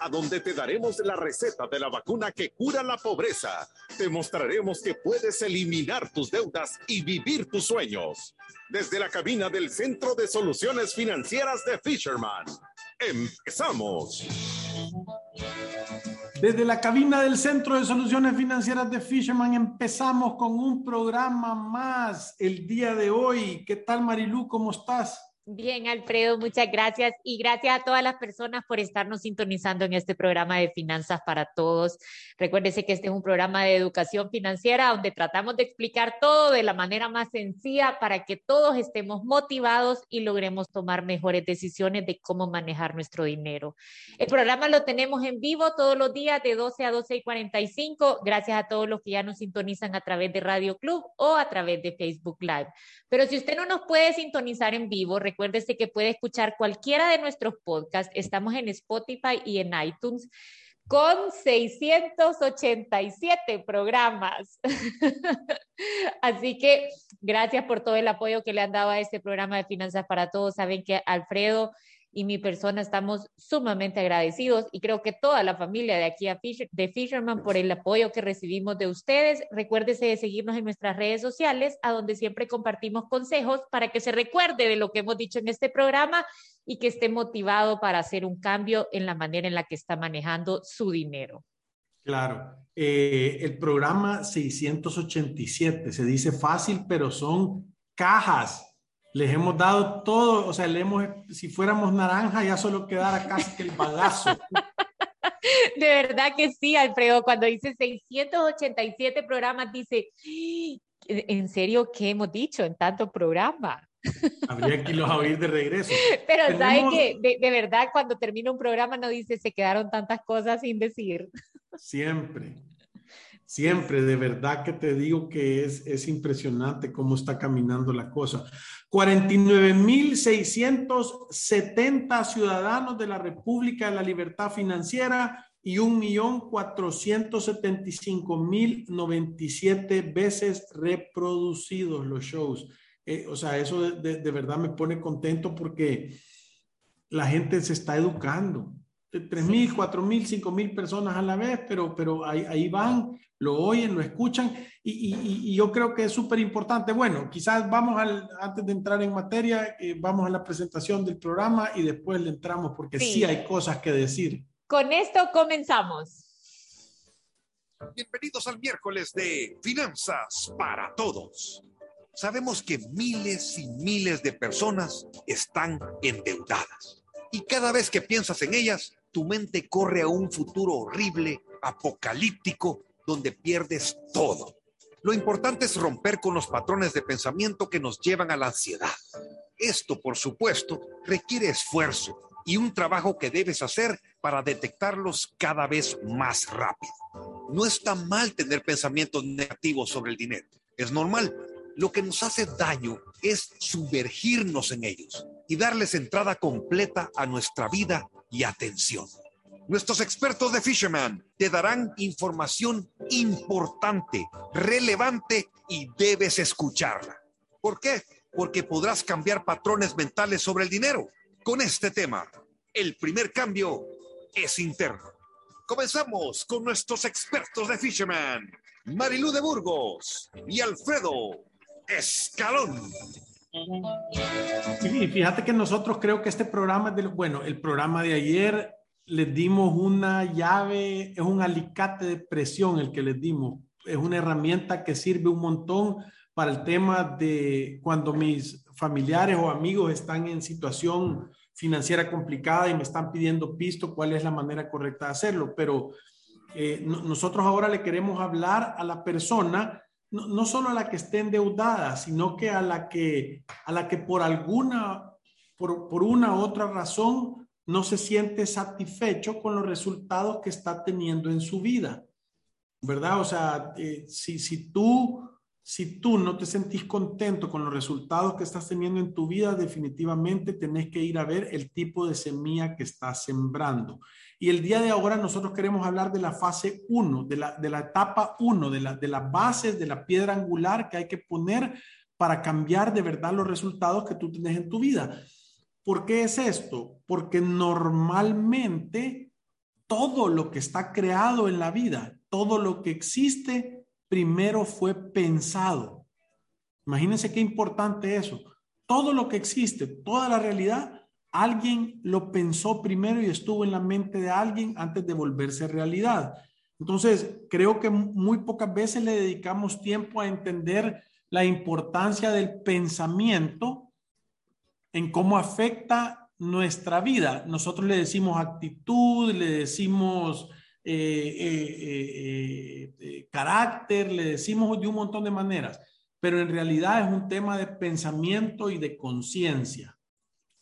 a donde te daremos la receta de la vacuna que cura la pobreza. Te mostraremos que puedes eliminar tus deudas y vivir tus sueños. Desde la cabina del Centro de Soluciones Financieras de Fisherman. Empezamos. Desde la cabina del Centro de Soluciones Financieras de Fisherman empezamos con un programa más el día de hoy. ¿Qué tal Marilú? ¿Cómo estás? Bien, Alfredo, muchas gracias y gracias a todas las personas por estarnos sintonizando en este programa de Finanzas para Todos. Recuérdese que este es un programa de educación financiera donde tratamos de explicar todo de la manera más sencilla para que todos estemos motivados y logremos tomar mejores decisiones de cómo manejar nuestro dinero. El programa lo tenemos en vivo todos los días de 12 a 12 y 45. Gracias a todos los que ya nos sintonizan a través de Radio Club o a través de Facebook Live. Pero si usted no nos puede sintonizar en vivo, recuérdese que puede escuchar cualquiera de nuestros podcasts. Estamos en Spotify y en iTunes con 687 programas. Así que gracias por todo el apoyo que le han dado a este programa de Finanzas para Todos. Saben que Alfredo y mi persona estamos sumamente agradecidos y creo que toda la familia de aquí de Fisherman por el apoyo que recibimos de ustedes. Recuérdese de seguirnos en nuestras redes sociales, a donde siempre compartimos consejos para que se recuerde de lo que hemos dicho en este programa y que esté motivado para hacer un cambio en la manera en la que está manejando su dinero. Claro, eh, el programa 687 se dice fácil, pero son cajas les hemos dado todo, o sea, le hemos, si fuéramos naranja ya solo quedara casi que el bagazo. De verdad que sí, Alfredo, cuando dice 687 programas, dice, ¿en serio qué hemos dicho en tanto programa? Habría que irlos a oír de regreso. Pero ¿sabes que de, de, verdad, cuando termina un programa no dice, se quedaron tantas cosas sin decir. Siempre. Siempre, de verdad que te digo que es, es impresionante cómo está caminando la cosa. 49.670 ciudadanos de la República de la Libertad Financiera y 1.475.097 veces reproducidos los shows. Eh, o sea, eso de, de verdad me pone contento porque la gente se está educando. 3.000, 4.000, 5.000 personas a la vez, pero, pero ahí, ahí van lo oyen, lo escuchan y, y, y yo creo que es súper importante. Bueno, quizás vamos al, antes de entrar en materia, eh, vamos a la presentación del programa y después le entramos porque sí. sí hay cosas que decir. Con esto comenzamos. Bienvenidos al miércoles de Finanzas para Todos. Sabemos que miles y miles de personas están endeudadas y cada vez que piensas en ellas, tu mente corre a un futuro horrible, apocalíptico, donde pierdes todo. Lo importante es romper con los patrones de pensamiento que nos llevan a la ansiedad. Esto, por supuesto, requiere esfuerzo y un trabajo que debes hacer para detectarlos cada vez más rápido. No está mal tener pensamientos negativos sobre el dinero. Es normal. Lo que nos hace daño es sumergirnos en ellos y darles entrada completa a nuestra vida y atención. Nuestros expertos de Fisherman te darán información importante, relevante y debes escucharla. ¿Por qué? Porque podrás cambiar patrones mentales sobre el dinero. Con este tema, el primer cambio es interno. Comenzamos con nuestros expertos de Fisherman, Marilú de Burgos y Alfredo Escalón. Sí, fíjate que nosotros creo que este programa bueno, el programa de ayer les dimos una llave, es un alicate de presión el que les dimos. Es una herramienta que sirve un montón para el tema de cuando mis familiares o amigos están en situación financiera complicada y me están pidiendo pisto, cuál es la manera correcta de hacerlo. Pero eh, no, nosotros ahora le queremos hablar a la persona, no, no, solo a la que esté endeudada, sino que a la que, a la que por alguna, por, por una u otra razón no se siente satisfecho con los resultados que está teniendo en su vida, ¿verdad? O sea, eh, si, si tú si tú no te sentís contento con los resultados que estás teniendo en tu vida, definitivamente tenés que ir a ver el tipo de semilla que estás sembrando. Y el día de ahora nosotros queremos hablar de la fase 1, de la, de la etapa 1, de, la, de las bases, de la piedra angular que hay que poner para cambiar de verdad los resultados que tú tienes en tu vida. ¿Por qué es esto? Porque normalmente todo lo que está creado en la vida, todo lo que existe, primero fue pensado. Imagínense qué importante eso. Todo lo que existe, toda la realidad, alguien lo pensó primero y estuvo en la mente de alguien antes de volverse realidad. Entonces, creo que muy pocas veces le dedicamos tiempo a entender la importancia del pensamiento en cómo afecta nuestra vida. Nosotros le decimos actitud, le decimos eh, eh, eh, carácter, le decimos de un montón de maneras, pero en realidad es un tema de pensamiento y de conciencia.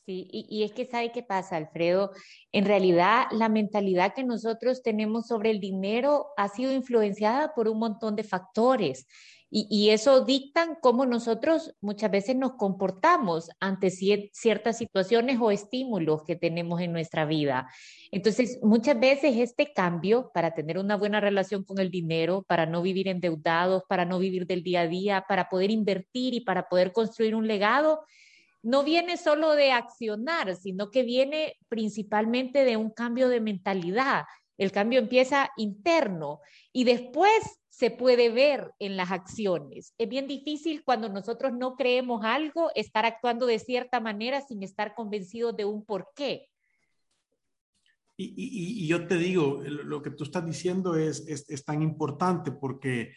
Sí, y, y, es que sabe qué pasa, Alfredo. En realidad, la mentalidad que nosotros tenemos sobre el dinero ha sido influenciada por un montón de factores. Y, eso dictan cómo nosotros muchas veces nos comportamos ante ciertas situaciones o estímulos que tenemos en nuestra vida. Entonces, muchas veces este cambio para tener una buena relación con el dinero, para no vivir endeudados, para no vivir del día a día, para poder invertir y para poder construir un legado, no viene solo de accionar, sino que viene principalmente de un cambio de mentalidad. El cambio empieza interno y después se puede ver en las acciones. Es bien difícil cuando nosotros no creemos algo estar actuando de cierta manera sin estar convencidos de un por qué. Y, yo te digo, lo que tú estás diciendo es, es, tan importante porque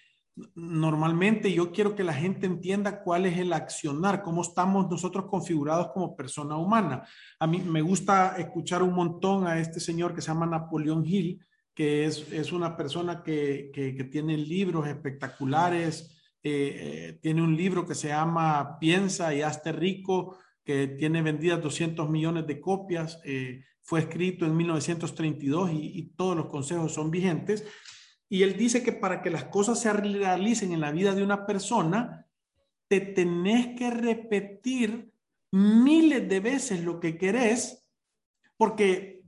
normalmente yo quiero que la gente entienda cuál es el accionar, cómo estamos nosotros configurados como persona humana. A mí me gusta escuchar un montón a este señor que se llama Napoleón Hill, que es, una persona que, tiene libros espectaculares. Eh, eh, tiene un libro que se llama Piensa y hazte rico, que tiene vendidas 200 millones de copias. Eh, fue escrito en 1932 y, y todos los consejos son vigentes. Y él dice que para que las cosas se realicen en la vida de una persona, te tenés que repetir miles de veces lo que querés, porque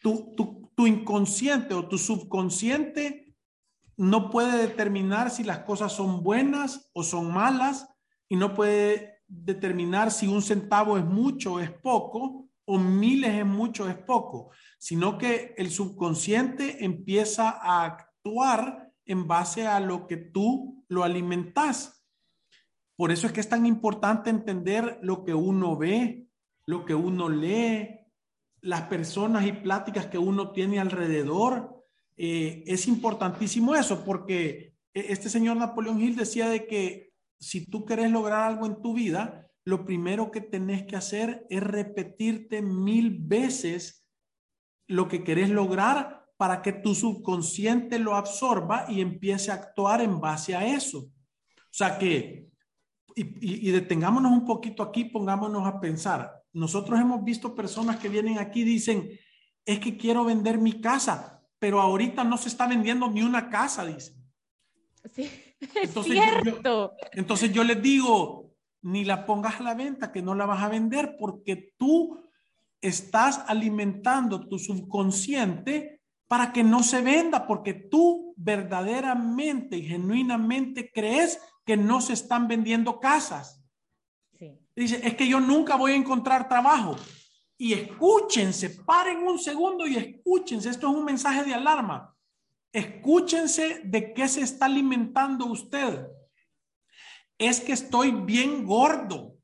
tu, tu, tu inconsciente o tu subconsciente no puede determinar si las cosas son buenas o son malas y no puede determinar si un centavo es mucho o es poco o miles es mucho o es poco, sino que el subconsciente empieza a actuar en base a lo que tú lo alimentas. Por eso es que es tan importante entender lo que uno ve, lo que uno lee, las personas y pláticas que uno tiene alrededor. Eh, es importantísimo eso, porque e, este señor Napoleón Hill decía de que si tú querés lograr algo en tu vida, lo primero que tenés que hacer es repetirte mil veces lo que querés lograr para que tu subconsciente lo absorba y empiece a actuar en base a eso. O sea que, y, y detengámonos un poquito aquí, pongámonos a pensar, nosotros hemos visto personas que vienen aquí y dicen, es que quiero vender mi casa, pero ahorita no se está vendiendo ni una casa, dicen. Sí, entonces, cierto. Yo, entonces yo les digo, ni la pongas a la venta, que no la vas a vender, porque tú estás alimentando tu subconsciente para que no se venda, porque tú verdaderamente y genuinamente crees que no se están vendiendo casas. Dice, es que yo nunca voy a encontrar trabajo. Y escúchense, paren un segundo y escúchense. Esto es un mensaje de alarma. Escúchense de qué se está alimentando usted. Es que estoy bien gordo.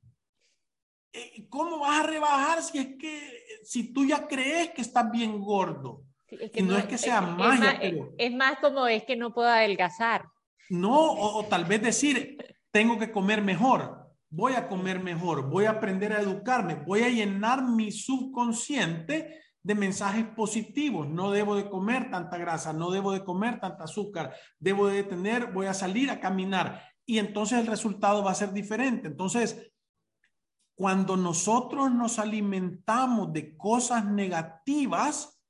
Eh, ¿Cómo vas a rebajar si es que si tú ya crees que estás bien gordo? y no, es que sea magia. Es más, como es que no puedo adelgazar. No, o tal vez decir, tengo que comer mejor voy a comer mejor, voy a aprender a educarme, voy a llenar mi subconsciente de mensajes positivos. No debo de comer tanta grasa, no debo de comer tanta azúcar, debo de tener, voy a salir a caminar y entonces el resultado va a ser diferente. Entonces, cuando nosotros nos alimentamos de cosas negativas,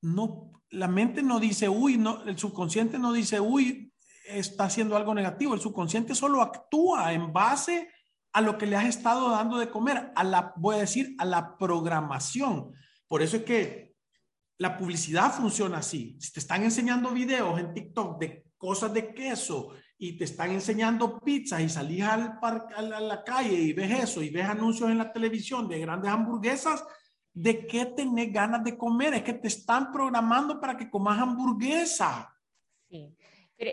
no, la mente no dice, uy, no, el subconsciente no dice, uy, está haciendo algo negativo. El subconsciente solo actúa en base a lo que le has estado dando de comer, a la, voy a decir, a la programación. Por eso es que la publicidad funciona así. Si te están enseñando videos en TikTok de cosas de queso y te están enseñando pizzas y salís al parque, a la calle y ves eso y ves anuncios en la televisión de grandes hamburguesas, ¿de qué tenés ganas de comer? Es que te están programando para que comas hamburguesa. Sí.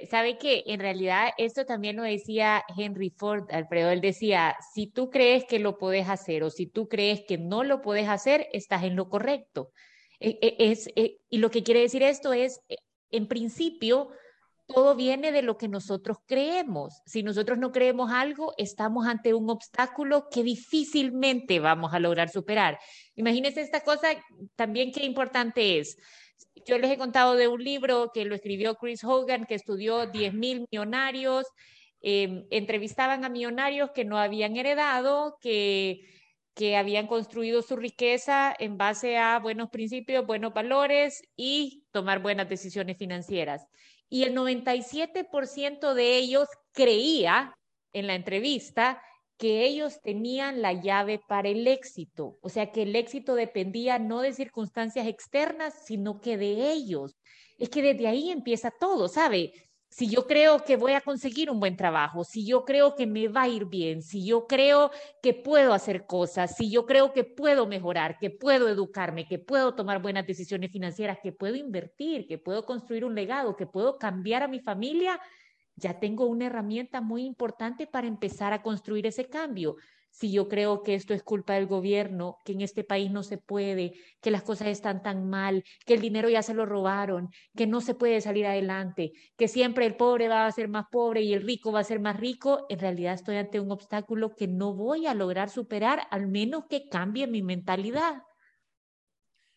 Sabe que en realidad esto también lo decía Henry Ford, Alfredo, él decía, si tú crees que lo puedes hacer o si tú crees que no lo puedes hacer, estás en lo correcto. E, e, e, y lo que quiere decir esto es, en principio, todo viene de lo que nosotros creemos. Si nosotros no creemos algo, estamos ante un obstáculo que difícilmente vamos a lograr superar. Imagínense esta cosa también qué importante es. Yo les he contado de un libro que lo escribió Chris Hogan, que estudió 10.000 millonarios, em, entrevistaban a millonarios que no habían heredado, que, que habían construido su riqueza en base a buenos principios, buenos valores y tomar buenas decisiones financieras. Y el 97% de ellos creía en la entrevista que ellos tenían la llave para el éxito, o sea que el éxito dependía no de circunstancias externas, sino que de ellos. Es que desde ahí empieza todo, ¿sabe? si yo creo que voy a conseguir un buen trabajo, si yo creo que me va a ir bien, si yo creo que puedo hacer cosas, si yo creo que puedo mejorar, que puedo educarme, que puedo tomar buenas decisiones financieras, que puedo invertir, que puedo construir un legado, que puedo cambiar a mi familia, ya tengo una herramienta muy importante para empezar a construir ese cambio si yo creo que esto es culpa del gobierno, que en este país no se puede, que las cosas están tan mal, que el dinero ya se lo robaron, que no se puede salir adelante, que siempre el pobre va a ser más pobre y el rico va a ser más rico, en realidad estoy ante un obstáculo que no voy a lograr superar, al menos que cambie mi mentalidad.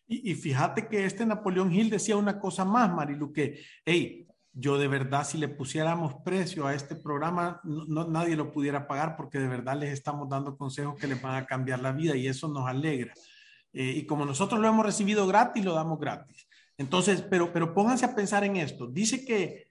Y, fíjate que este Napoleón Hill decía una cosa más, Marilu, que, hey, yo de verdad, si le pusiéramos precio a este programa, no, nadie lo pudiera pagar porque de verdad les estamos dando consejos que les van a cambiar la vida y eso nos alegra. Eh, y como nosotros lo hemos recibido gratis, lo damos gratis. Entonces, pero, pero pónganse a pensar en esto. Dice que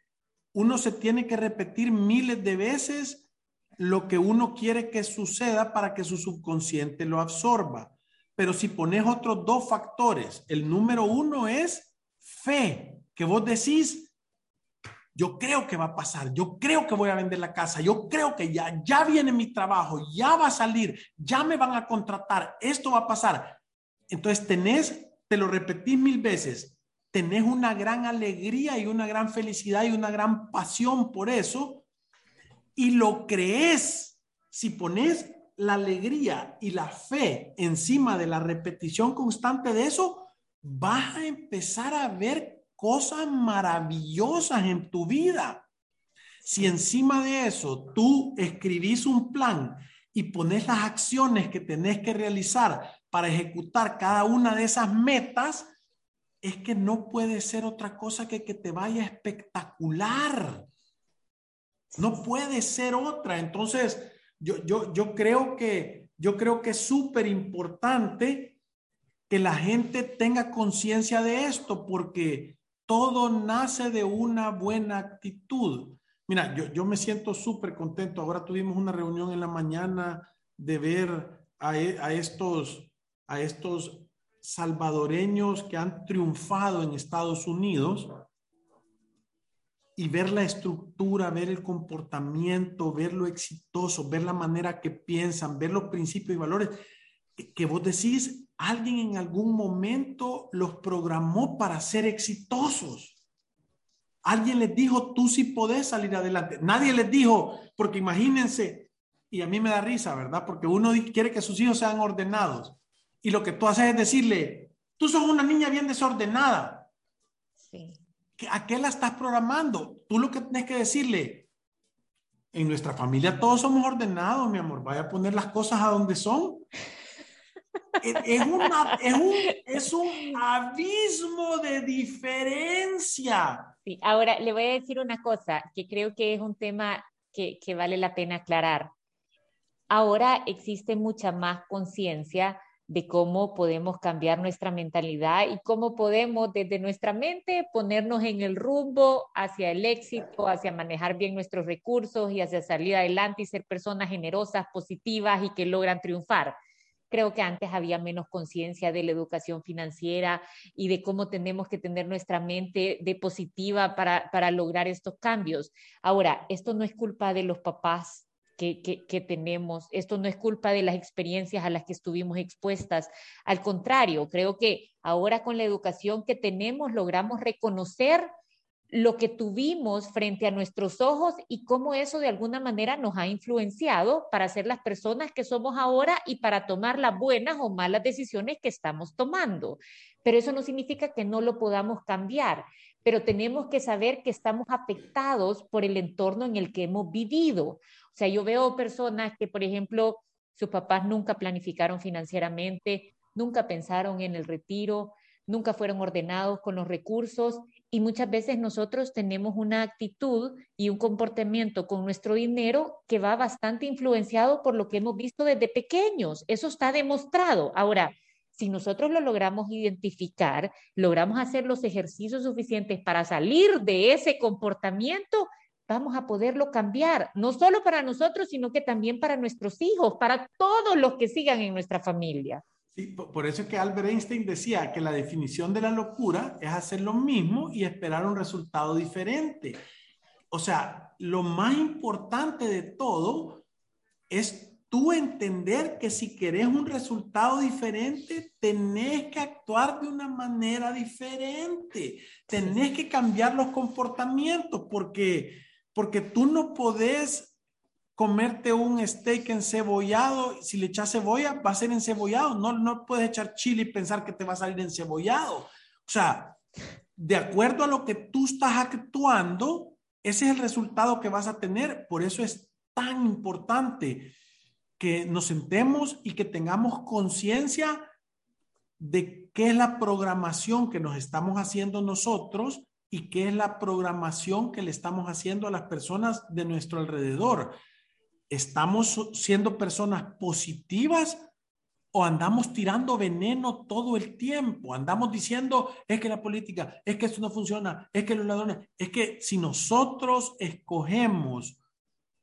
uno se tiene que repetir miles de veces lo que uno quiere que suceda para que su subconsciente lo absorba. Pero si pones otros dos factores, el número uno es fe, que vos decís, yo creo que va a pasar, yo creo que voy a vender la casa, yo creo que ya, ya viene mi trabajo, ya va a salir, ya me van a contratar, esto va a pasar. Entonces tenés, te lo repetís mil veces, tenés una gran alegría y una gran felicidad y una gran pasión por eso y lo crees. Si pones la alegría y la fe encima de la repetición constante de eso, vas a empezar a ver cosas maravillosas en tu vida. Si encima de eso tú escribís un plan y pones las acciones que tenés que realizar para ejecutar cada una de esas metas, es que no puede ser otra cosa que que te vaya espectacular. No puede ser otra. Entonces, yo, yo, yo creo que yo creo que es súper importante que la gente tenga conciencia de esto, porque todo nace de una buena actitud. Mira, yo, yo me siento súper contento. Ahora tuvimos una reunión en la mañana de ver a, e, a, estos, a estos salvadoreños que han triunfado en Estados Unidos y ver la estructura, ver el comportamiento, ver lo exitoso, ver la manera que piensan, ver los principios y valores que vos decís, alguien en algún momento los programó para ser exitosos. Alguien les dijo, tú sí podés salir adelante. Nadie les dijo, porque imagínense, y a mí me da risa, ¿verdad? Porque uno quiere que sus hijos sean ordenados. Y lo que tú haces es decirle, tú sos una niña bien desordenada. Sí. ¿A qué la estás programando? Tú lo que tienes que decirle, en nuestra familia todos somos ordenados, mi amor, vaya a poner las cosas a donde son es, un, es abismo de diferencia. Sí, ahora le voy a decir una cosa que creo que es un tema que vale la pena aclarar. Ahora existe mucha más conciencia de cómo podemos cambiar nuestra mentalidad y cómo podemos desde nuestra mente ponernos en el rumbo hacia el éxito, hacia manejar bien nuestros recursos y hacia salir adelante y ser personas generosas, positivas y que logran triunfar. Creo que antes había menos conciencia de la educación financiera y de cómo tenemos que tener nuestra mente de positiva para, para lograr estos cambios. Ahora, esto no es culpa de los papás que, tenemos. Esto no es culpa de las experiencias a las que estuvimos expuestas. Al contrario, creo que ahora con la educación que tenemos logramos reconocer lo que tuvimos frente a nuestros ojos y cómo eso de alguna manera nos ha influenciado para ser las personas que somos ahora y para tomar las buenas o malas decisiones que estamos tomando. Pero eso no significa que no lo podamos cambiar, pero tenemos que saber que estamos afectados por el entorno en el que hemos vivido. O sea, yo veo personas que, por ejemplo, sus papás nunca planificaron financieramente, nunca pensaron en el retiro, nunca fueron ordenados con los recursos y muchas veces nosotros tenemos una actitud y un comportamiento con nuestro dinero que va bastante influenciado por lo que hemos visto desde pequeños. Eso está demostrado. Ahora, si nosotros lo logramos identificar, logramos hacer los ejercicios suficientes para salir de ese comportamiento, vamos a poderlo cambiar, no solo para nosotros, sino que también para nuestros hijos, para todos los que sigan en nuestra familia. Por eso es que Albert Einstein decía que la definición de la locura es hacer lo mismo y esperar un resultado diferente. O sea, lo más importante de todo es tú entender que si querés un resultado diferente, tenés que actuar de una manera diferente, tenés que cambiar los comportamientos, porque porque tú no podés comerte un steak encebollado, si le echas cebolla, va a ser encebollado, no, no puedes echar chile y pensar que te va a salir encebollado. O sea, de acuerdo a lo que tú estás actuando, ese es el resultado que vas a tener. Por eso es tan importante que nos sentemos y que tengamos conciencia de qué es la programación que nos estamos haciendo nosotros y qué es la programación que le estamos haciendo a las personas de nuestro alrededor. ¿Estamos siendo personas positivas o andamos tirando veneno todo el tiempo? Andamos diciendo, es que la política, es que esto no funciona, es que los ladrones, es que si nosotros escogemos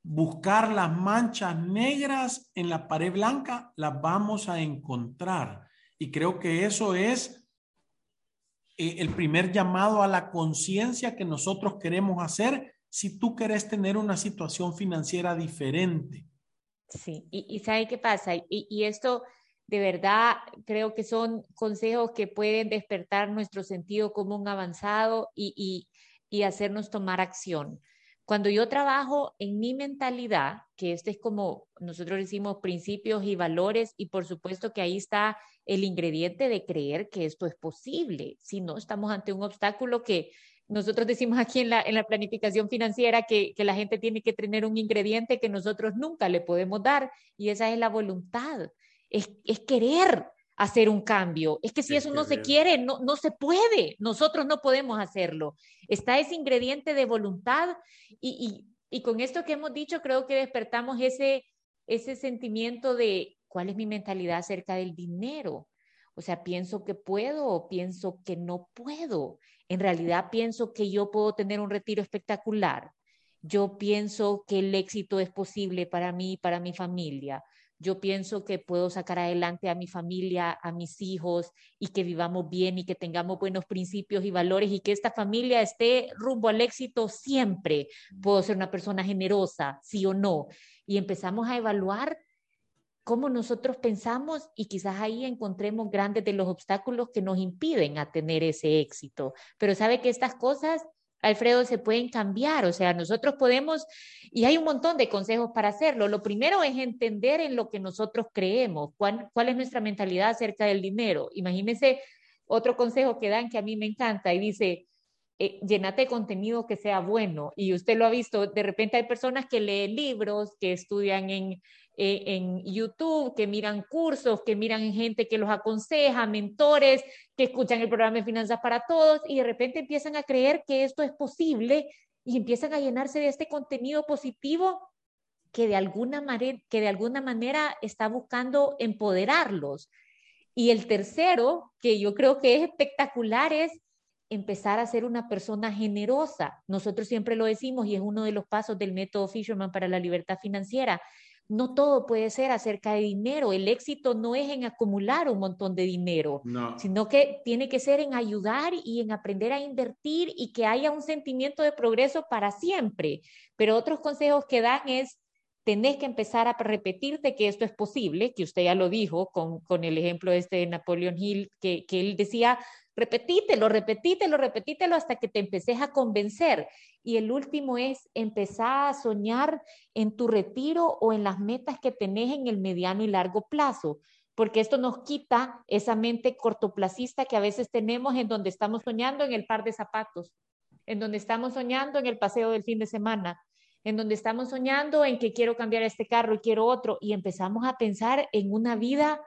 buscar las manchas negras en la pared blanca, las vamos a encontrar. Y creo que eso es eh, el primer llamado a la conciencia que nosotros queremos hacer si tú querés tener una situación financiera diferente. Sí, y, y ¿sabe qué pasa? Y, esto de verdad creo que son consejos que pueden despertar nuestro sentido común avanzado y, y hacernos tomar acción. Cuando yo trabajo en mi mentalidad, que este es como nosotros decimos principios y valores, y por supuesto que ahí está el ingrediente de creer que esto es posible. Si no, estamos ante un obstáculo que nosotros decimos aquí en la, en la planificación financiera que, que la gente tiene que tener un ingrediente que nosotros nunca le podemos dar, y esa es la voluntad, es, es querer hacer un cambio. Es que si eso no se quiere, no, no se puede. Nosotros no podemos hacerlo. Está ese ingrediente de voluntad y, y, y, con esto que hemos dicho, creo que despertamos ese, ese sentimiento de cuál es mi mentalidad acerca del dinero. O sea, pienso que puedo o pienso que no puedo. En realidad pienso que yo puedo tener un retiro espectacular. Yo pienso que el éxito es posible para mí y para mi familia yo pienso que puedo sacar adelante a mi familia, a mis hijos y que vivamos bien y que tengamos buenos principios y valores y que esta familia esté rumbo al éxito siempre. Puedo ser una persona generosa, sí o no. Y empezamos a evaluar cómo nosotros pensamos y quizás ahí encontremos grandes de los obstáculos que nos impiden a tener ese éxito. Pero sabe que estas cosas Alfredo, se pueden cambiar. O sea, nosotros podemos, y hay un montón de consejos para hacerlo. Lo primero es entender en lo que nosotros creemos, cuál, cuál es nuestra mentalidad acerca del dinero. Imagínense otro consejo que dan que a mí me encanta y dice, eh, llenate de contenido que sea bueno. Y usted lo ha visto, de repente hay personas que leen libros, que estudian en eh, en YouTube, que miran cursos, que miran gente que los aconseja, mentores, que escuchan el programa de Finanzas para Todos y de repente empiezan a creer que esto es posible y empiezan a llenarse de este contenido positivo que de alguna manera, que de alguna manera está buscando empoderarlos. Y el tercero, que yo creo que es espectacular, es empezar a ser una persona generosa. Nosotros siempre lo decimos y es uno de los pasos del método Fisherman para la libertad financiera. No todo puede ser acerca de dinero. El éxito no es en acumular un montón de dinero, sino que tiene que ser en ayudar y en aprender a invertir y que haya un sentimiento de progreso para siempre. Pero otros consejos que dan es tenés que empezar a repetirte que esto es posible, que usted ya lo dijo con, con el ejemplo este de Napoleon Hill, que, que él decía, repetítelo, repetítelo, repetítelo hasta que te empeces a convencer. Y el último es empezar a soñar en tu retiro o en las metas que tenés en el mediano y largo plazo, porque esto nos quita esa mente cortoplacista que a veces tenemos en donde estamos soñando en el par de zapatos, en donde estamos soñando en el paseo del fin de semana, en donde estamos soñando en que quiero cambiar este carro y quiero otro, y empezamos a pensar en una vida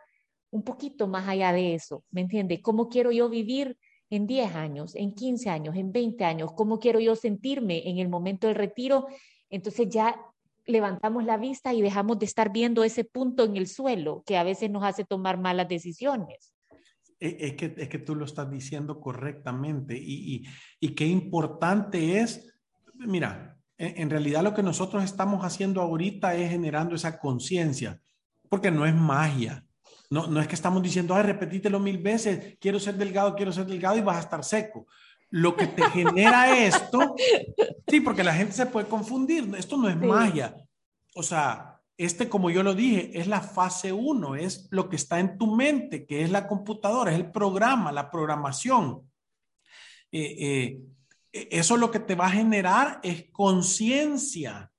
un poquito más allá de eso, ¿me entiende? ¿Cómo quiero yo vivir en 10 años, en 15 años, en 20 años? ¿Cómo quiero yo sentirme en el momento del retiro? Entonces ya levantamos la vista y dejamos de estar viendo ese punto en el suelo que a veces nos hace tomar malas decisiones. E, es que, es que tú lo estás diciendo correctamente y, y qué importante es, mira, en realidad lo que nosotros estamos haciendo ahorita es generando esa conciencia, porque no es magia. No, no es que estamos diciendo, ay, repetítelo mil veces, quiero ser delgado, quiero ser delgado y vas a estar seco. Lo que te genera esto, sí, porque la gente se puede confundir, esto no es magia. O sea, este, como yo lo dije, es la fase uno, es lo que está en tu mente, que es la computadora, es el programa, la programación. Eh, eh, eso lo que te va a generar es conciencia.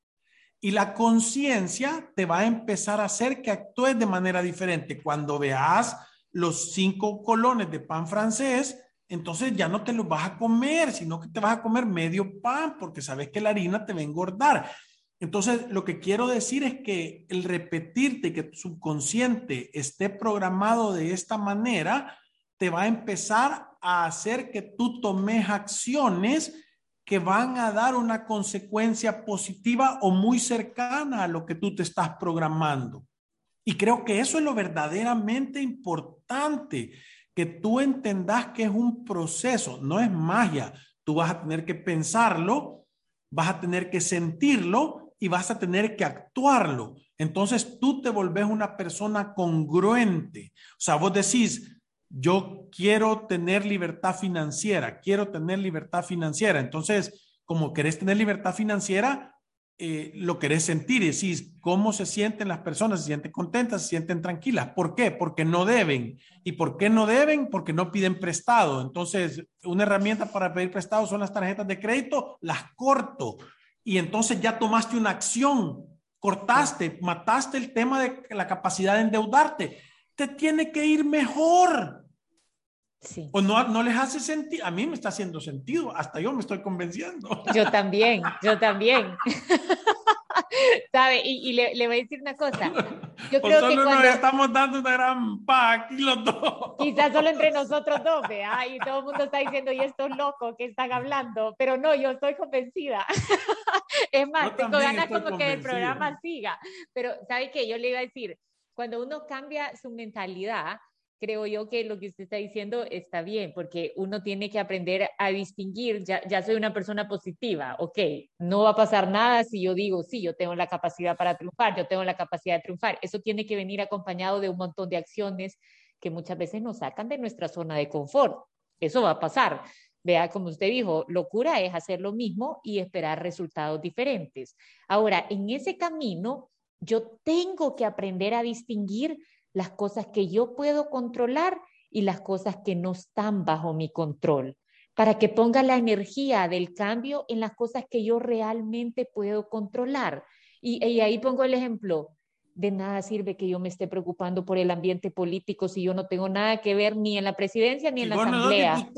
Y la conciencia te va a empezar a hacer que actúes de manera diferente. Cuando veas los cinco colones de pan francés, entonces ya no te los vas a comer, sino que te vas a comer medio pan porque sabes que la harina te va a engordar. Entonces, lo que quiero decir es que el repetirte que tu subconsciente esté programado de esta manera, te va a empezar a hacer que tú tomes acciones que van a dar una consecuencia positiva o muy cercana a lo que tú te estás programando. Y creo que eso es lo verdaderamente importante, que tú entendas que es un proceso, no es magia. Tú vas a tener que pensarlo, vas a tener que sentirlo y vas a tener que actuarlo. Entonces tú te volvés una persona congruente. O sea, vos decís, yo quiero tener libertad financiera, quiero tener libertad financiera. Entonces, como querés tener libertad financiera, eh, lo querés sentir y decís cómo se sienten las personas, se sienten contentas, se sienten tranquilas. ¿Por qué? Porque no deben. ¿Y por qué no deben? Porque no piden prestado. Entonces, una herramienta para pedir prestado son las tarjetas de crédito, las corto. Y entonces ya tomaste una acción, cortaste, mataste el tema de la capacidad de endeudarte te tiene que ir mejor. Sí. O no, no les hace sentido. A mí me está haciendo sentido. Hasta yo me estoy convenciendo. Yo también, yo también. ¿Sabe? Y, le, voy a decir una cosa. Yo creo que cuando... nos estamos dando una gran pa aquí los dos. Quizás solo entre nosotros dos, ¿vea? Y todo el mundo está diciendo, y estos locos que están hablando. Pero no, yo estoy convencida. Es más, tengo ganas como que el programa siga. Pero, ¿sabe qué? Yo le iba a decir, cuando uno cambia su mentalidad, creo yo que lo que usted está diciendo está bien, porque uno tiene que aprender a distinguir, ya, ya soy una persona positiva, ok, no va a pasar nada si yo digo, sí, yo tengo la capacidad para triunfar, yo tengo la capacidad de triunfar. Eso tiene que venir acompañado de un montón de acciones que muchas veces nos sacan de nuestra zona de confort. Eso va a pasar. Vea, como usted dijo, locura es hacer lo mismo y esperar resultados diferentes. Ahora, en ese camino, yo tengo que aprender a distinguir las cosas que yo puedo controlar y las cosas que no están bajo mi control, para que ponga la energía del cambio en las cosas que yo realmente puedo controlar. Y, ahí pongo el ejemplo, de nada sirve que yo me esté preocupando por el ambiente político si yo no tengo nada que ver ni en la presidencia ni en la asamblea.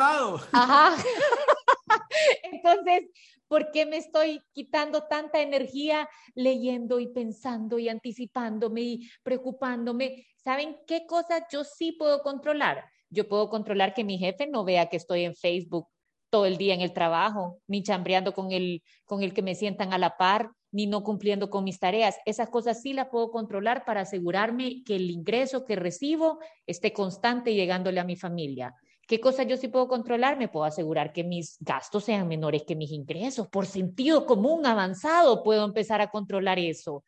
Ajá. Entonces, ¿Por qué me estoy quitando tanta energía leyendo y pensando y anticipándome y preocupándome? ¿Saben qué cosas yo sí puedo controlar? Yo puedo controlar que mi jefe no vea que estoy en Facebook todo el día en el trabajo, ni chambreando con el, con el que me sientan a la par, ni no cumpliendo con mis tareas. Esas cosas sí las puedo controlar para asegurarme que el ingreso que recibo esté constante llegándole a mi familia. ¿Qué cosas yo sí puedo controlar? Me puedo asegurar que mis gastos sean menores que mis ingresos. Por sentido común avanzado puedo empezar a controlar eso.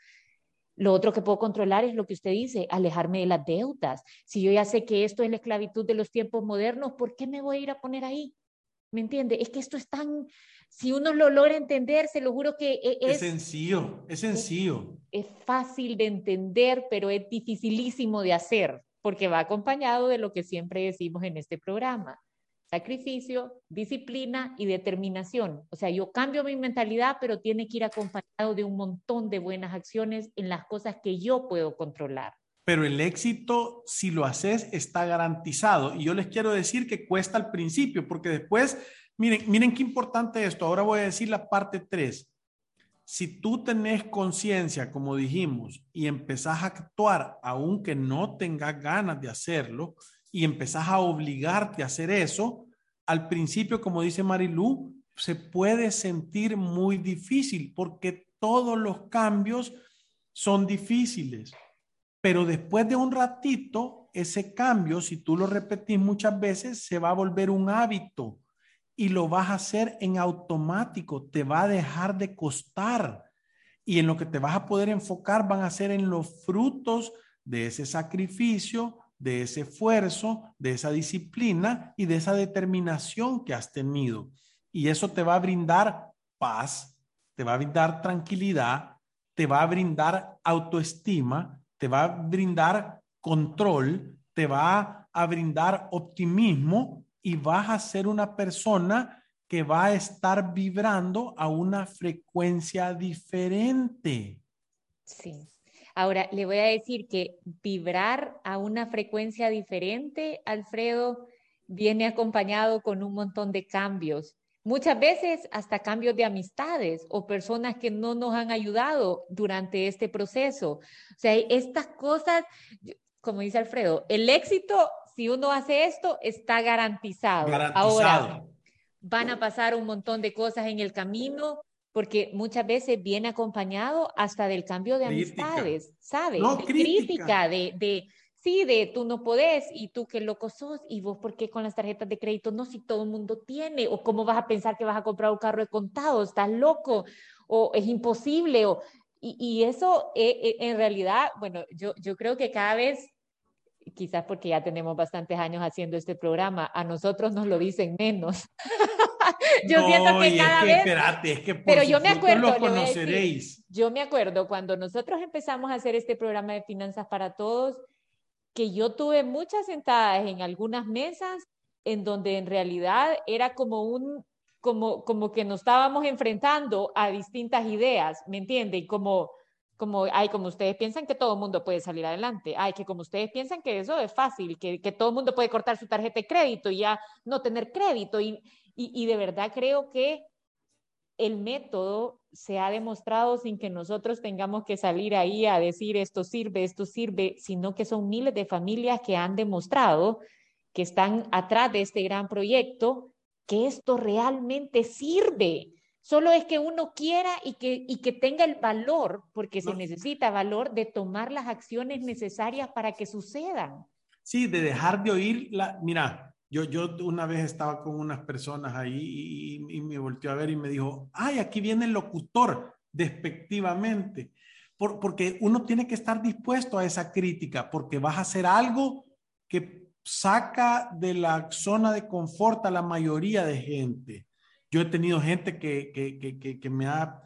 Lo otro que puedo controlar es lo que usted dice, alejarme de las deudas. Si yo ya sé que esto es la esclavitud de los tiempos modernos, ¿por qué me voy a ir a poner ahí? ¿Me entiende? Es que esto es tan, si uno lo logra entender, se lo juro que e, es... Es sencillo, es sencillo. Es, es fácil de entender, pero es dificilísimo de hacer porque va acompañado de lo que siempre decimos en este programa, sacrificio, disciplina y determinación. O sea, yo cambio mi mentalidad, pero tiene que ir acompañado de un montón de buenas acciones en las cosas que yo puedo controlar. Pero el éxito, si lo haces, está garantizado. Y yo les quiero decir que cuesta al principio, porque después, miren, miren qué importante esto. Ahora voy a decir la parte 3 si tú tenés conciencia, como dijimos, y empezás a actuar aunque no tengas ganas de hacerlo, y empezás a obligarte a hacer eso, al principio, como dice Marilu, se puede sentir muy difícil porque todos los cambios son difíciles. Pero después de un ratito, ese cambio, si tú lo repetís muchas veces, se va a volver un hábito y lo vas a hacer en automático, te va a dejar de costar y en lo que te vas a poder enfocar van a ser en los frutos de ese sacrificio, de ese esfuerzo, de esa disciplina y de esa determinación que has tenido. Y eso te va a brindar paz, te va a brindar tranquilidad, te va a brindar autoestima, te va a brindar control, te va a brindar optimismo y vas a ser una persona que va a estar vibrando a una frecuencia diferente. Sí. Ahora, le voy a decir que vibrar a una frecuencia diferente, Alfredo, viene acompañado con un montón de cambios. Muchas veces hasta cambios de amistades o personas que no nos han ayudado durante este proceso. O sea, estas cosas, como dice Alfredo, el éxito si uno hace esto, está garantizado. Ahora, van a pasar un montón de cosas en el camino, porque muchas veces viene acompañado hasta del cambio de amistades, ¿sabes? No, de crítica. de, de, sí, de tú no podés y tú qué loco sos y vos por qué con las tarjetas de crédito no, si todo el mundo tiene, o cómo vas a pensar que vas a comprar un carro de contado, estás loco, o es imposible, o, y, y eso eh, eh, en realidad, bueno, yo, yo creo que cada vez quizás porque ya tenemos bastantes años haciendo este programa, a nosotros nos lo dicen menos. yo siento que cada vez... Espérate, es que pero yo me acuerdo, lo conoceréis. yo me acuerdo cuando nosotros empezamos a hacer este programa de finanzas para todos, que yo tuve muchas sentadas en algunas mesas en donde en realidad era como un como como que nos estábamos enfrentando a distintas ideas, ¿me entienden? Como como, ay, como ustedes piensan que todo el mundo puede salir adelante, ay, que como ustedes piensan que eso es fácil, que, que todo el mundo puede cortar su tarjeta de crédito y ya no tener crédito. Y, y, y de verdad creo que el método se ha demostrado sin que nosotros tengamos que salir ahí a decir esto sirve, esto sirve, sino que son miles de familias que han demostrado que están atrás de este gran proyecto, que esto realmente sirve Solo es que uno quiera y que, y que tenga el valor, porque se necesita valor, de tomar las acciones necesarias para que sucedan. Sí, de dejar de oír la... Mira, yo, yo una vez estaba con unas personas ahí y, y me volteó a ver y me dijo, ay, aquí viene el locutor, despectivamente. Por, porque uno tiene que estar dispuesto a esa crítica, porque vas a hacer algo que saca de la zona de confort a la mayoría de gente. Yo he tenido gente que, que, que, que me, ha,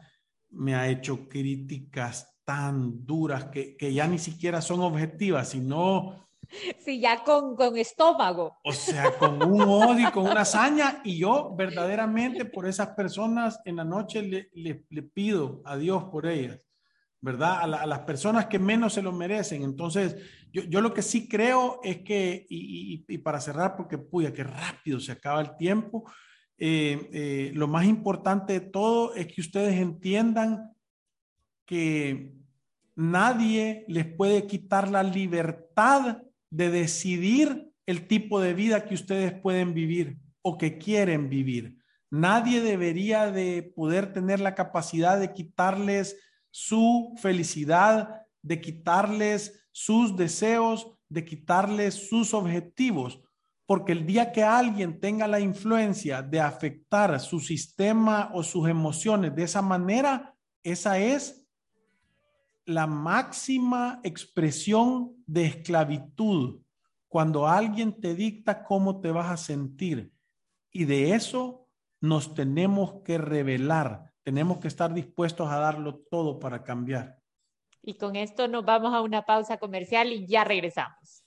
me ha hecho críticas tan duras que, que ya ni siquiera son objetivas, sino... Sí, ya con, con estómago. O sea, con un odio, con una hazaña. Y yo verdaderamente por esas personas en la noche le, le, le pido a Dios por ellas, ¿verdad? A, la, a, las personas que menos se lo merecen. Entonces, yo, yo lo que sí creo es que, y, y, y para cerrar, porque puya, que rápido se acaba el tiempo, eh, eh, lo más importante de todo es que ustedes entiendan que nadie les puede quitar la libertad de decidir el tipo de vida que ustedes pueden vivir o que quieren vivir. Nadie debería de poder tener la capacidad de quitarles su felicidad, de quitarles sus deseos, de quitarles sus objetivos, porque el día que alguien tenga la influencia de afectar su sistema o sus emociones de esa manera, esa es la máxima expresión de esclavitud, cuando alguien te dicta cómo te vas a sentir. Y de eso nos tenemos que revelar, tenemos que estar dispuestos a darlo todo para cambiar. Y con esto nos vamos a una pausa comercial y ya regresamos.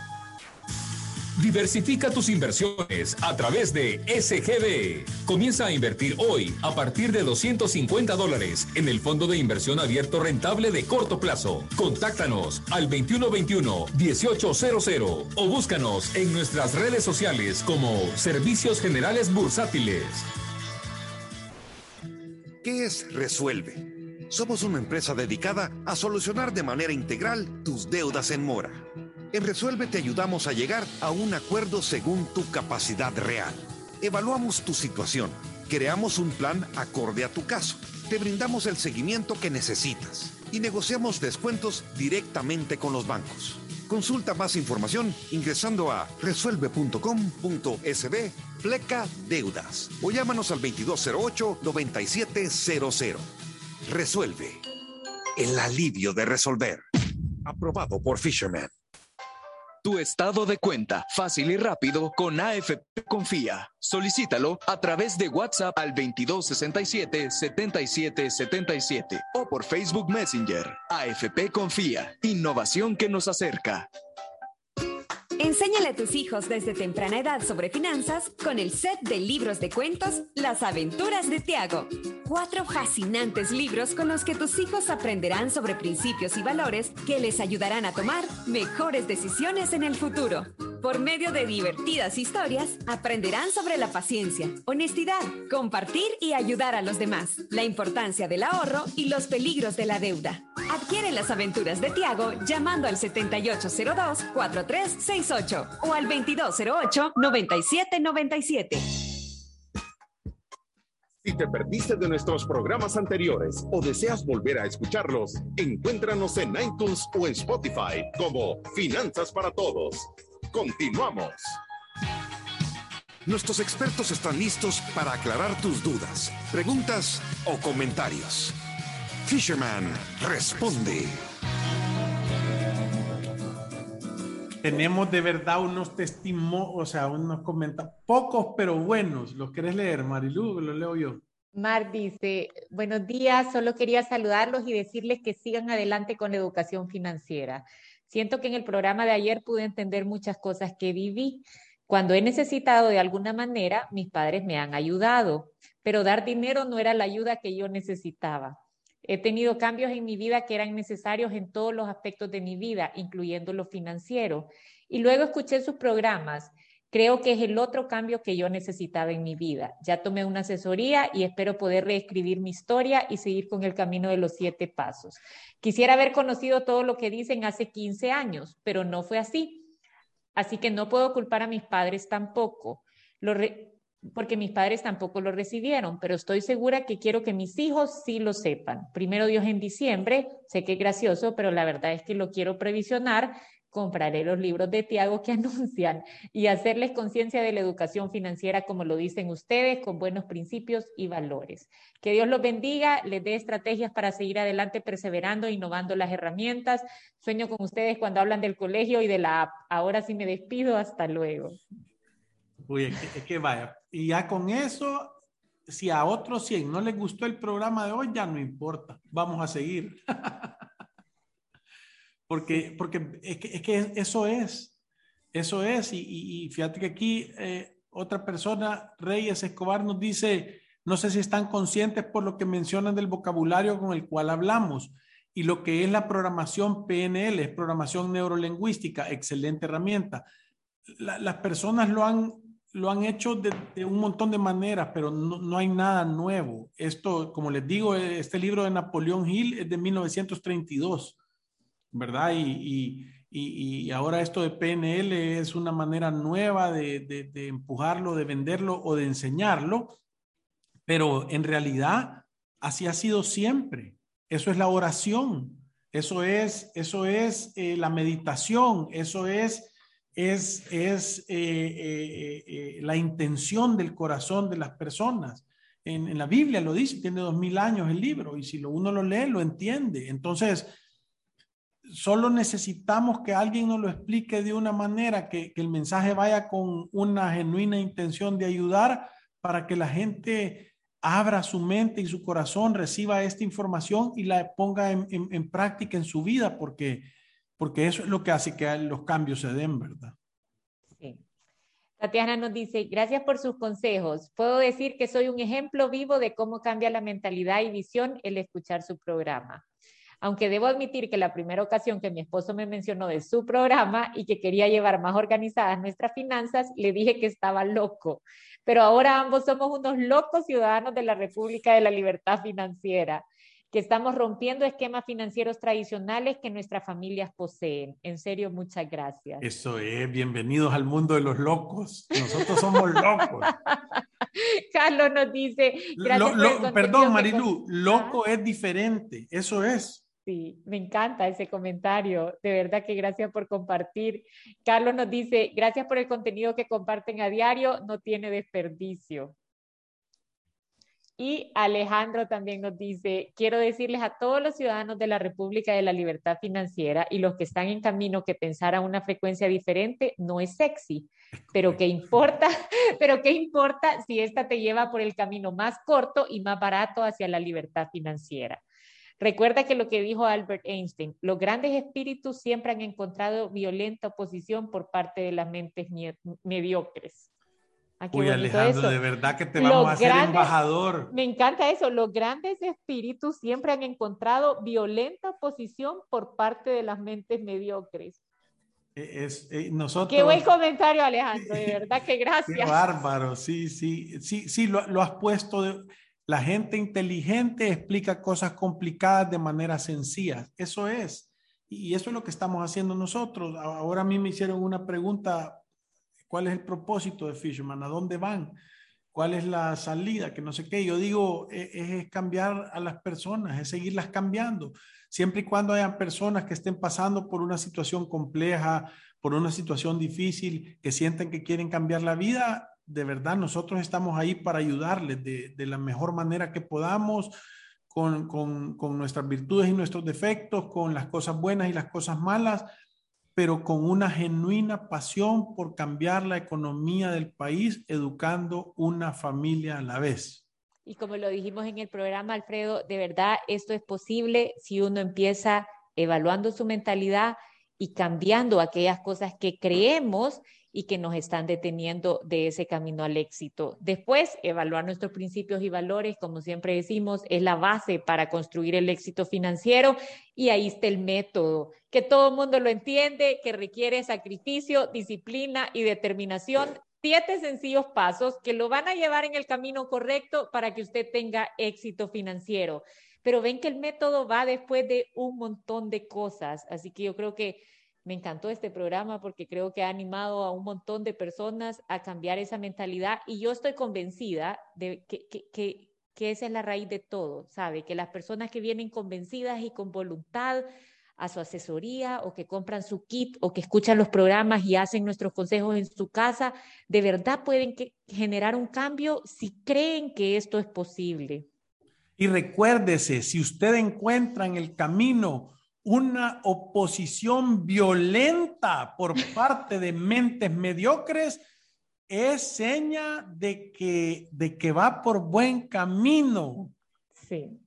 Diversifica tus inversiones a través de SGB. Comienza a invertir hoy a partir de 250 dólares en el Fondo de Inversión Abierto Rentable de corto plazo. Contáctanos al 2121-1800 o búscanos en nuestras redes sociales como Servicios Generales Bursátiles. ¿Qué es Resuelve? Somos una empresa dedicada a solucionar de manera integral tus deudas en mora en Resuelve te ayudamos a llegar a un acuerdo según tu capacidad real. Evaluamos tu situación, creamos un plan acorde a tu caso, te brindamos el seguimiento que necesitas y negociamos descuentos directamente con los bancos. Consulta más información ingresando a resuelve.com.sb pleca deudas o llámanos al 2208-9700. Resuelve. El alivio de resolver. Aprobado por Fisherman. Tu estado de cuenta, fácil y rápido, con AFP Confía. Solicítalo a través de WhatsApp al 2267-7777 o por Facebook Messenger. AFP Confía, innovación que nos acerca. Enséñale a tus hijos desde temprana edad sobre finanzas con el set de libros de cuentos Las aventuras de Tiago. Cuatro fascinantes libros con los que tus hijos aprenderán sobre principios y valores que les ayudarán a tomar mejores decisiones en el futuro. Por medio de divertidas historias, aprenderán sobre la paciencia, honestidad, compartir y ayudar a los demás, la importancia del ahorro y los peligros de la deuda. Adquiere las aventuras de Tiago llamando al 7802-4368 o al 2208-9797. Si te perdiste de nuestros programas anteriores o deseas volver a escucharlos, encuéntranos en iTunes o en Spotify como Finanzas para Todos. Continuamos. Nuestros expertos están listos para aclarar tus dudas, preguntas o comentarios. Fisherman responde. Tenemos de verdad unos testimonios, o sea, unos comentarios, pocos pero buenos. ¿Los querés leer, Marilu? Lo leo yo. Mar dice, buenos días, solo quería saludarlos y decirles que sigan adelante con la educación financiera. Siento que en el programa de ayer pude entender muchas cosas que viví. Cuando he necesitado de alguna manera, mis padres me han ayudado, pero dar dinero no era la ayuda que yo necesitaba. He tenido cambios en mi vida que eran necesarios en todos los aspectos de mi vida, incluyendo lo financiero. Y luego escuché sus programas. Creo que es el otro cambio que yo necesitaba en mi vida. Ya tomé una asesoría y espero poder reescribir mi historia y seguir con el camino de los siete pasos. Quisiera haber conocido todo lo que dicen hace 15 años, pero no fue así. Así que no puedo culpar a mis padres tampoco. Lo porque mis padres tampoco lo recibieron, pero estoy segura que quiero que mis hijos sí lo sepan. Primero Dios en diciembre, sé que es gracioso, pero la verdad es que lo quiero previsionar. Compraré los libros de Tiago que anuncian y hacerles conciencia de la educación financiera, como lo dicen ustedes, con buenos principios y valores. Que Dios los bendiga, les dé estrategias para seguir adelante, perseverando, innovando las herramientas. Sueño con ustedes cuando hablan del colegio y de la app. Ahora sí me despido, hasta luego. Uy, es que, vaya. Y ya con eso, si a otros 100 no les gustó el programa de hoy, ya no importa. Vamos a seguir. porque porque es que, es que, eso es. Eso es. Y, y, fíjate que aquí eh, otra persona, Reyes Escobar, nos dice, no sé si están conscientes por lo que mencionan del vocabulario con el cual hablamos y lo que es la programación PNL, es programación neurolingüística, excelente herramienta. las personas lo han, lo han hecho de, un montón de maneras, pero no, hay nada nuevo. Esto, como les digo, este libro de Napoleón Hill es de 1932, ¿verdad? Y, y, ahora esto de PNL es una manera nueva de, de empujarlo, de venderlo o de enseñarlo, pero en realidad así ha sido siempre. Eso es la oración, eso es, eso es eh, la meditación, eso es, es, es eh, eh, la intención del corazón de las personas. En, la Biblia lo dice, tiene dos mil años el libro y si uno lo lee, lo entiende. Entonces, solo necesitamos que alguien nos lo explique de una manera que el mensaje vaya con una genuina intención de ayudar para que la gente abra su mente y su corazón, reciba esta información y la ponga en, práctica en su vida, porque, porque eso es lo que hace que los cambios se den, ¿verdad? Sí. Tatiana nos dice, gracias por sus consejos. Puedo decir que soy un ejemplo vivo de cómo cambia la mentalidad y visión el escuchar su programa. Aunque debo admitir que la primera ocasión que mi esposo me mencionó de su programa y que quería llevar más organizadas nuestras finanzas, le dije que estaba loco pero ahora ambos somos unos locos ciudadanos de la República de la Libertad Financiera, que estamos rompiendo esquemas financieros tradicionales que nuestras familias poseen. En serio, muchas gracias. Eso es, bienvenidos al mundo de los locos. Nosotros somos locos. Carlos nos dice, perdón, Marilu, loco es diferente, eso es. Sí, me encanta ese comentario. De verdad que gracias por compartir. Carlos nos dice, gracias por el contenido que comparten a diario, no tiene desperdicio. Y Alejandro también nos dice, quiero decirles a todos los ciudadanos de la República de la Libertad Financiera y los que están en camino que pensar a una frecuencia diferente no es sexy, pero qué importa, pero qué importa si esta te lleva por el camino más corto y más barato hacia la libertad financiera. Recuerda que lo que dijo Albert Einstein, los grandes espíritus siempre han encontrado violenta oposición por parte de las mentes mediocres. Ah, Uy, Alejandro, de verdad que te vamos a hacer embajador. Me encanta eso. Los grandes espíritus siempre han encontrado violenta oposición por parte de las mentes mediocres. E-, es, eh, nosotros... Qué buen comentario, Alejandro. De verdad que gracias. Qué bárbaro. Sí, sí, sí, sí, lo, lo has puesto de la gente inteligente explica cosas complicadas de manera sencilla. Eso es. Y eso es lo que estamos haciendo nosotros. Ahora a mí me hicieron una pregunta, ¿cuál es el propósito de Fisherman? ¿A dónde van? ¿Cuál es la salida? Que no sé qué. Yo digo, e, es, cambiar a las personas, es seguirlas cambiando. Siempre y cuando hayan personas que estén pasando por una situación compleja, por una situación difícil, que sienten que quieren cambiar la vida, de verdad nosotros estamos ahí para ayudarles de, la mejor manera que podamos, con, con, nuestras virtudes y nuestros defectos, con las cosas buenas y las cosas malas, pero con una genuina pasión por cambiar la economía del país, educando una familia a la vez. Y como lo dijimos en el programa, Alfredo, de verdad esto es posible si uno empieza evaluando su mentalidad y cambiando aquellas cosas que creemos y que nos están deteniendo de ese camino al éxito. Después, evaluar nuestros principios y valores, como siempre decimos, es la base para construir el éxito financiero y ahí está el método, que todo el mundo lo entiende, que requiere sacrificio, disciplina y determinación. Siete sencillos pasos que lo van a llevar en el camino correcto para que usted tenga éxito financiero. Pero ven que el método va después de un montón de cosas, así que yo creo que me encantó este programa porque creo que ha animado a un montón de personas a cambiar esa mentalidad y yo estoy convencida de que, que, esa es la raíz de todo, ¿sabe? Que las personas que vienen convencidas y con voluntad a su asesoría o que compran su kit o que escuchan los programas y hacen nuestros consejos en su casa, de verdad pueden generar un cambio si creen que esto es posible. Y recuérdese, si usted encuentra en el camino una oposición violenta por parte de mentes mediocres es seña de que, de que va por buen camino. Sí,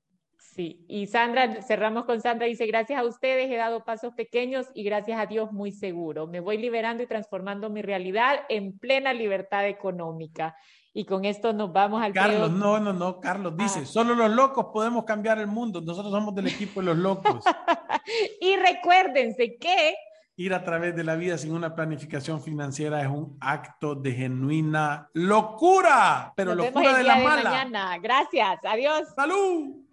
Sí, y Sandra, cerramos con Sandra, dice, gracias a ustedes he dado pasos pequeños y gracias a Dios muy seguro. Me voy liberando y transformando mi realidad en plena libertad económica. Y con esto nos vamos al... Carlos, no, no, no, Carlos dice, ah. solo los locos podemos cambiar el mundo, nosotros somos del equipo de los locos. y recuérdense que... Ir a través de la vida sin una planificación financiera es un acto de genuina locura, pero locura de la mala. Gracias, adiós. Salud.